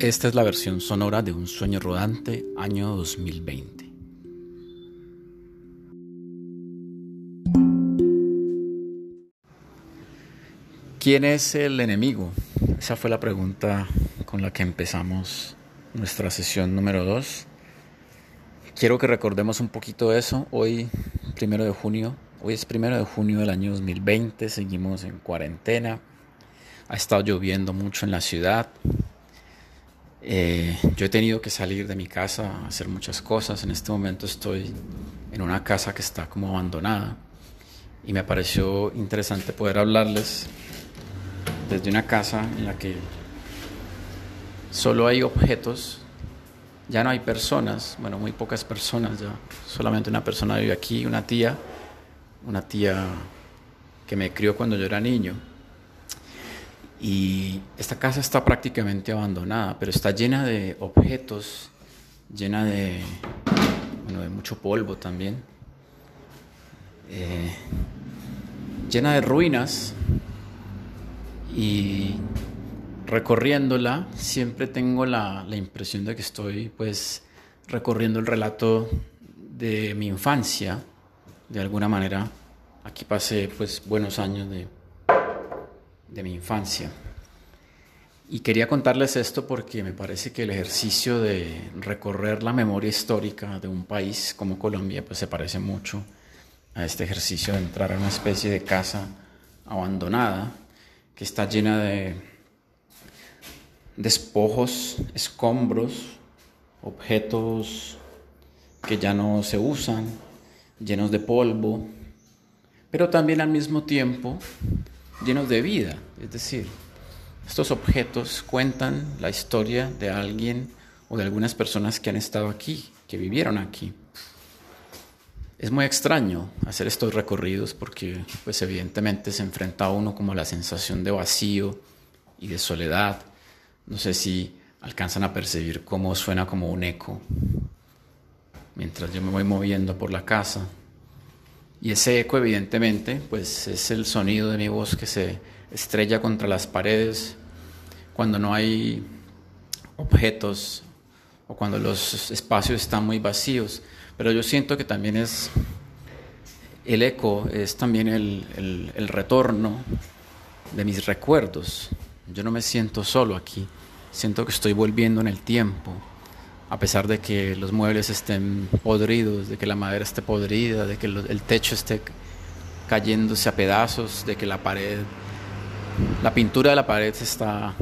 Esta es la versión sonora de Un sueño rodante, año 2020. ¿Quién es el enemigo? Esa fue la pregunta con la que empezamos nuestra sesión número 2. Quiero que recordemos un poquito eso. Hoy, primero de junio, hoy es primero de junio del año 2020, seguimos en cuarentena. Ha estado lloviendo mucho en la ciudad. Eh, yo he tenido que salir de mi casa a hacer muchas cosas. En este momento estoy en una casa que está como abandonada y me pareció interesante poder hablarles desde una casa en la que solo hay objetos, ya no hay personas, bueno, muy pocas personas ya, solamente una persona vive aquí, una tía, una tía que me crió cuando yo era niño. Y esta casa está prácticamente abandonada, pero está llena de objetos, llena de, bueno, de mucho polvo también, eh, llena de ruinas y recorriéndola siempre tengo la, la, impresión de que estoy pues recorriendo el relato de mi infancia. De alguna manera aquí pasé pues buenos años de, de mi infancia. Y quería contarles esto porque me parece que el ejercicio de recorrer la memoria histórica de un país como Colombia pues se parece mucho a este ejercicio de entrar a una especie de casa abandonada que está llena de despojos, escombros, objetos que ya no se usan, llenos de polvo, pero también al mismo tiempo llenos de vida. Es decir, estos objetos cuentan la historia de alguien o de algunas personas que han estado aquí, que vivieron aquí. Es muy extraño hacer estos recorridos porque pues evidentemente se enfrenta a uno como a la sensación de vacío y de soledad no sé si alcanzan a percibir cómo suena como un eco mientras yo me voy moviendo por la casa. Y ese eco evidentemente pues es el sonido de mi voz que se estrella contra las paredes cuando no hay objetos o cuando los espacios están muy vacíos. Pero yo siento que también es el eco, es también el, el retorno de mis recuerdos, yo no me siento solo aquí, siento que estoy volviendo en el tiempo, a pesar de que los muebles estén podridos, de que la madera esté podrida, de que el techo esté cayéndose a pedazos, de que la pared, la pintura de la pared se está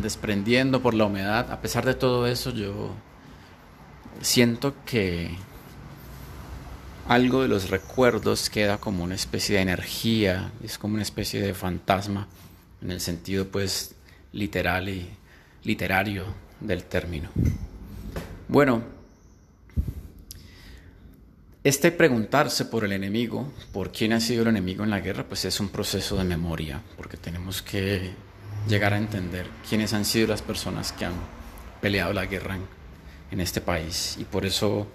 desprendiendo por la humedad. A pesar de todo eso, yo siento que algo de los recuerdos queda como una especie de energía, es como una especie de fantasma en el sentido pues literal y literario del término. Bueno, este preguntarse por el enemigo, por quién ha sido el enemigo en la guerra, pues es un proceso de memoria, porque tenemos que llegar a entender quiénes han sido las personas que han peleado la guerra en, este país. Y por eso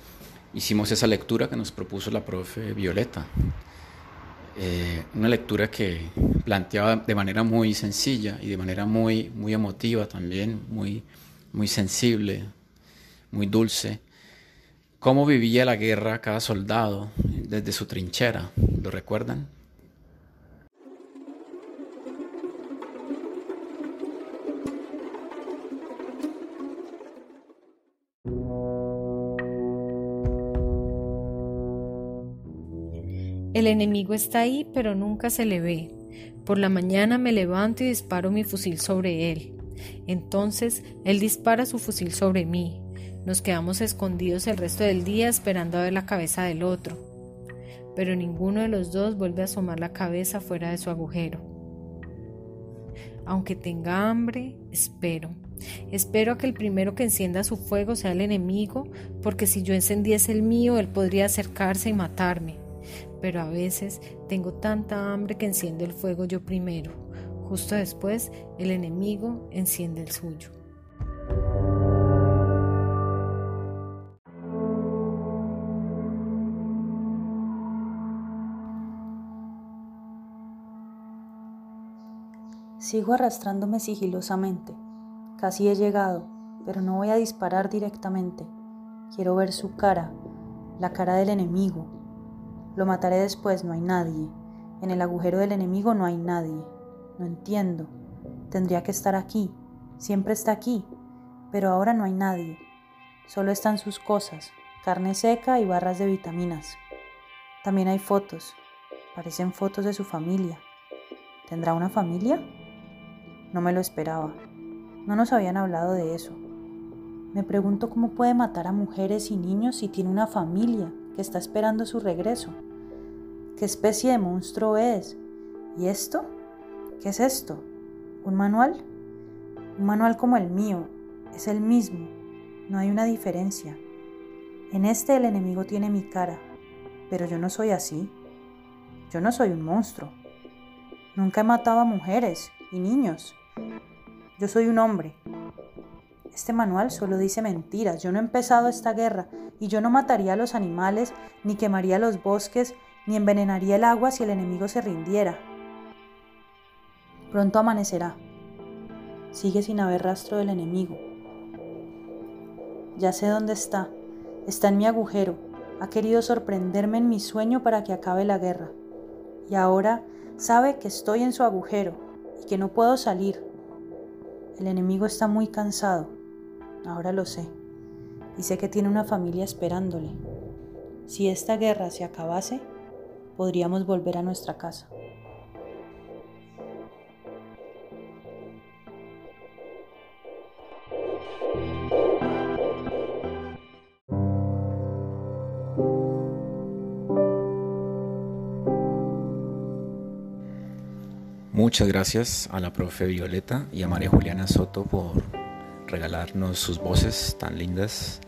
hicimos esa lectura que nos propuso la profe Violeta. Eh, una lectura que planteaba de manera muy sencilla y de manera muy, muy emotiva también, muy, muy sensible, muy dulce, cómo vivía la guerra cada soldado desde su trinchera. ¿Lo recuerdan? El enemigo está ahí, pero nunca se le ve. Por la mañana me levanto y disparo mi fusil sobre él. Entonces él dispara su fusil sobre mí. Nos quedamos escondidos el resto del día esperando a ver la cabeza del otro. Pero ninguno de los dos vuelve a asomar la cabeza fuera de su agujero. Aunque tenga hambre, espero. Espero a que el primero que encienda su fuego sea el enemigo, porque si yo encendiese el mío, él podría acercarse y matarme pero a veces tengo tanta hambre que enciendo el fuego yo primero. Justo después el enemigo enciende el suyo. Sigo arrastrándome sigilosamente. Casi he llegado. pero no voy a disparar directamente. Quiero ver su cara, la cara del enemigo. Lo mataré después, no hay nadie. En el agujero del enemigo no hay nadie. No entiendo. Tendría que estar aquí. Siempre está aquí. Pero ahora no hay nadie. Solo están sus cosas, carne seca y barras de vitaminas. También hay fotos. Parecen fotos de su familia. ¿Tendrá una familia? No me lo esperaba. No nos habían hablado de eso. Me pregunto cómo puede matar a mujeres y niños si tiene una familia que está esperando su regreso. ¿Qué especie de monstruo es? ¿Y esto? ¿Qué es esto? ¿Un manual? Un manual como el mío. Es el mismo. No hay una diferencia. En este el enemigo tiene mi cara, pero yo no soy así. Yo no soy un monstruo. Nunca he matado a mujeres y niños. Yo soy un hombre, este manual solo dice mentiras. Yo no he empezado esta guerra y yo no mataría a los animales, ni quemaría los bosques, ni envenenaría el agua si el enemigo se rindiera. Pronto amanecerá. Sigue sin haber rastro del enemigo. Ya sé dónde está. Está en mi agujero. Ha querido sorprenderme en mi sueño para que acabe la guerra. Y ahora sabe que estoy en su agujero y que no puedo salir. El enemigo está muy cansado ahora lo sé, y sé que tiene una familia esperándole. Si esta guerra se acabase, podríamos volver a nuestra casa. Muchas gracias a la profe Violeta y a María Juliana Soto por regalarnos sus voces tan lindas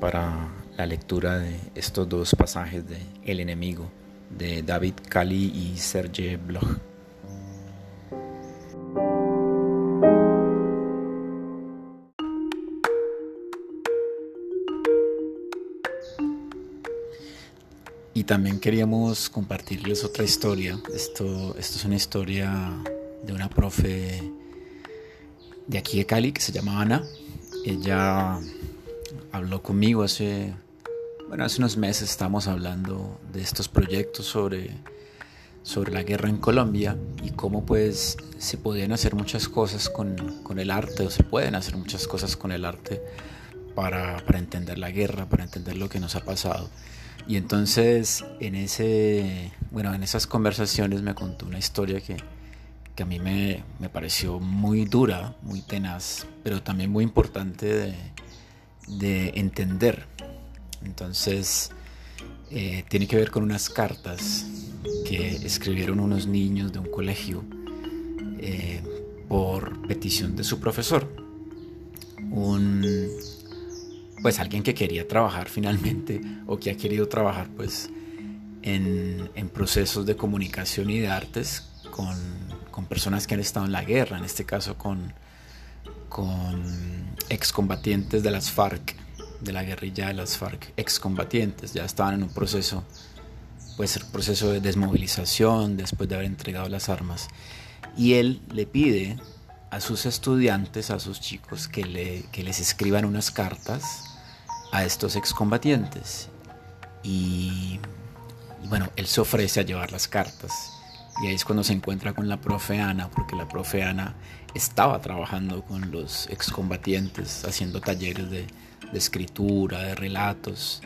para la lectura de estos dos pasajes de El enemigo de David Kali y Serge Bloch. Y también queríamos compartirles otra historia. Esto, esto es una historia de una profe de aquí de Cali que se llama Ana. Ella habló conmigo hace, bueno, hace unos meses, estamos hablando de estos proyectos sobre, sobre la guerra en Colombia y cómo pues se podían hacer muchas cosas con, con el arte o se pueden hacer muchas cosas con el arte para, para entender la guerra, para entender lo que nos ha pasado. Y entonces en ese, bueno, en esas conversaciones me contó una historia que, que a mí me, pareció muy dura, muy tenaz, pero también muy importante de, entender. Entonces, eh, tiene que ver con unas cartas que escribieron unos niños de un colegio eh, por petición de su profesor. Un, pues alguien que quería trabajar finalmente o que ha querido trabajar pues en, en procesos de comunicación y de artes con con personas que han estado en la guerra, en este caso con, con excombatientes de las FARC, de la guerrilla de las FARC, excombatientes, ya estaban en un proceso, pues el proceso de desmovilización después de haber entregado las armas. Y él le pide a sus estudiantes, a sus chicos, que, le, que les escriban unas cartas a estos excombatientes. Y, bueno, él se ofrece a llevar las cartas y ahí es cuando se encuentra con la profe Ana, porque la profe Ana estaba trabajando con los excombatientes, haciendo talleres de, de escritura, de relatos.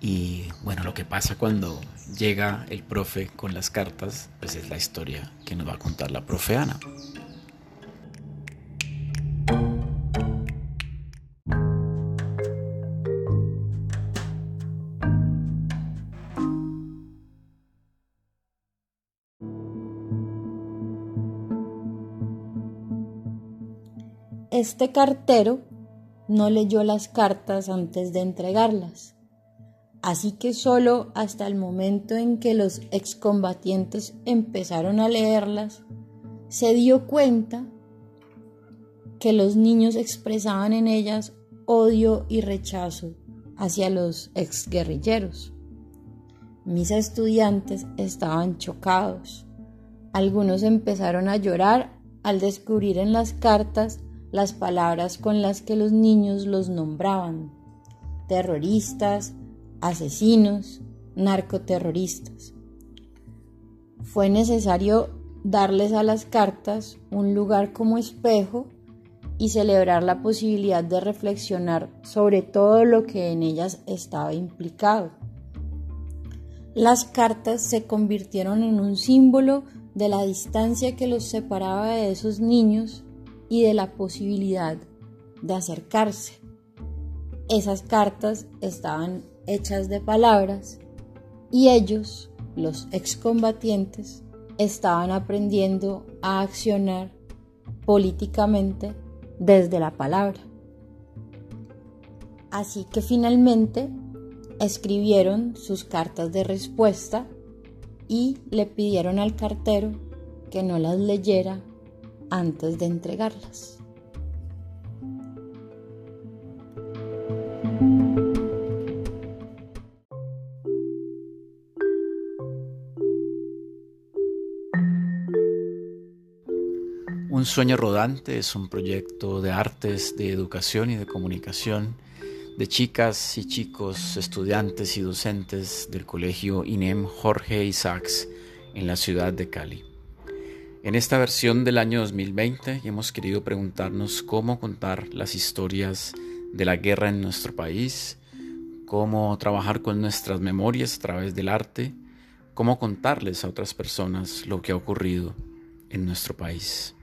Y bueno, lo que pasa cuando llega el profe con las cartas, pues es la historia que nos va a contar la profe Ana. Este cartero no leyó las cartas antes de entregarlas, así que solo hasta el momento en que los excombatientes empezaron a leerlas, se dio cuenta que los niños expresaban en ellas odio y rechazo hacia los exguerrilleros. Mis estudiantes estaban chocados. Algunos empezaron a llorar al descubrir en las cartas las palabras con las que los niños los nombraban, terroristas, asesinos, narcoterroristas. Fue necesario darles a las cartas un lugar como espejo y celebrar la posibilidad de reflexionar sobre todo lo que en ellas estaba implicado. Las cartas se convirtieron en un símbolo de la distancia que los separaba de esos niños y de la posibilidad de acercarse. Esas cartas estaban hechas de palabras y ellos, los excombatientes, estaban aprendiendo a accionar políticamente desde la palabra. Así que finalmente escribieron sus cartas de respuesta y le pidieron al cartero que no las leyera antes de entregarlas. Un sueño rodante es un proyecto de artes, de educación y de comunicación de chicas y chicos, estudiantes y docentes del colegio INEM Jorge Isaacs en la ciudad de Cali. En esta versión del año 2020 hemos querido preguntarnos cómo contar las historias de la guerra en nuestro país, cómo trabajar con nuestras memorias a través del arte, cómo contarles a otras personas lo que ha ocurrido en nuestro país.